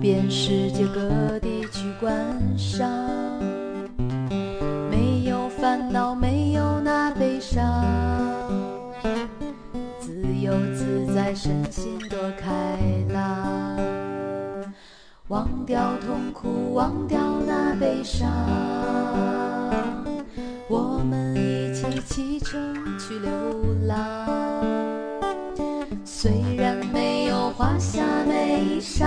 遍世界各地去观赏，没有烦恼，没有那悲伤，自由自在，身心多开朗，忘掉痛苦，忘掉那悲伤，我们一起启程去流浪。虽然没有华厦美裳，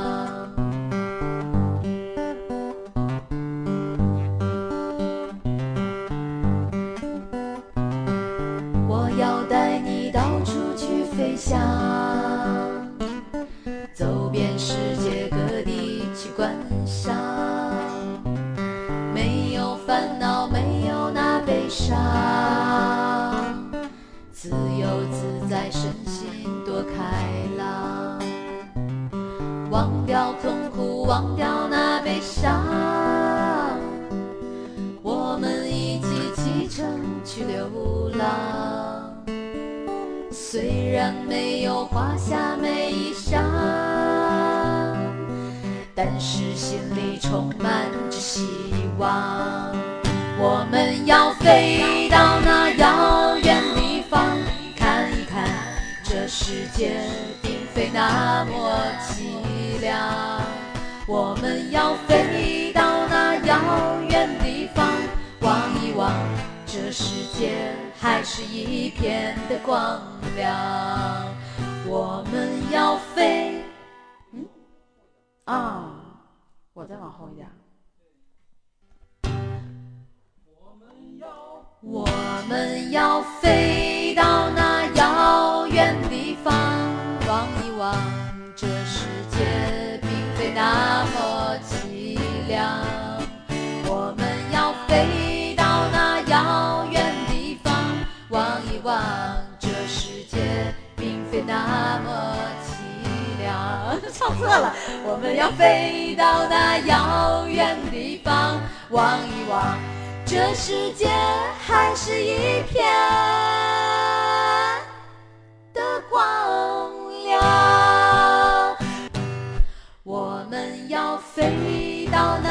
飞翔，走遍世界各地去观赏，没有烦恼，没有那悲伤，自由自在，身心多开朗，忘掉痛苦，忘掉那悲伤，我们一起启程去流浪。虽然没有华厦美衣裳，但是心里充满着希望。我们要飞到那遥远地方，看一看这世界并非那么凄凉。我们要飞这世界还是一片的光亮。我们要飞，嗯，啊，我再往后一点。我们要我们要望这世界并非那么凄凉。唱错了，我们要飞到那遥远地方，望一望。这世界还是一片的光亮。我们要飞到那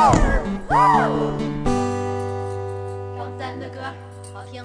张三的歌好听，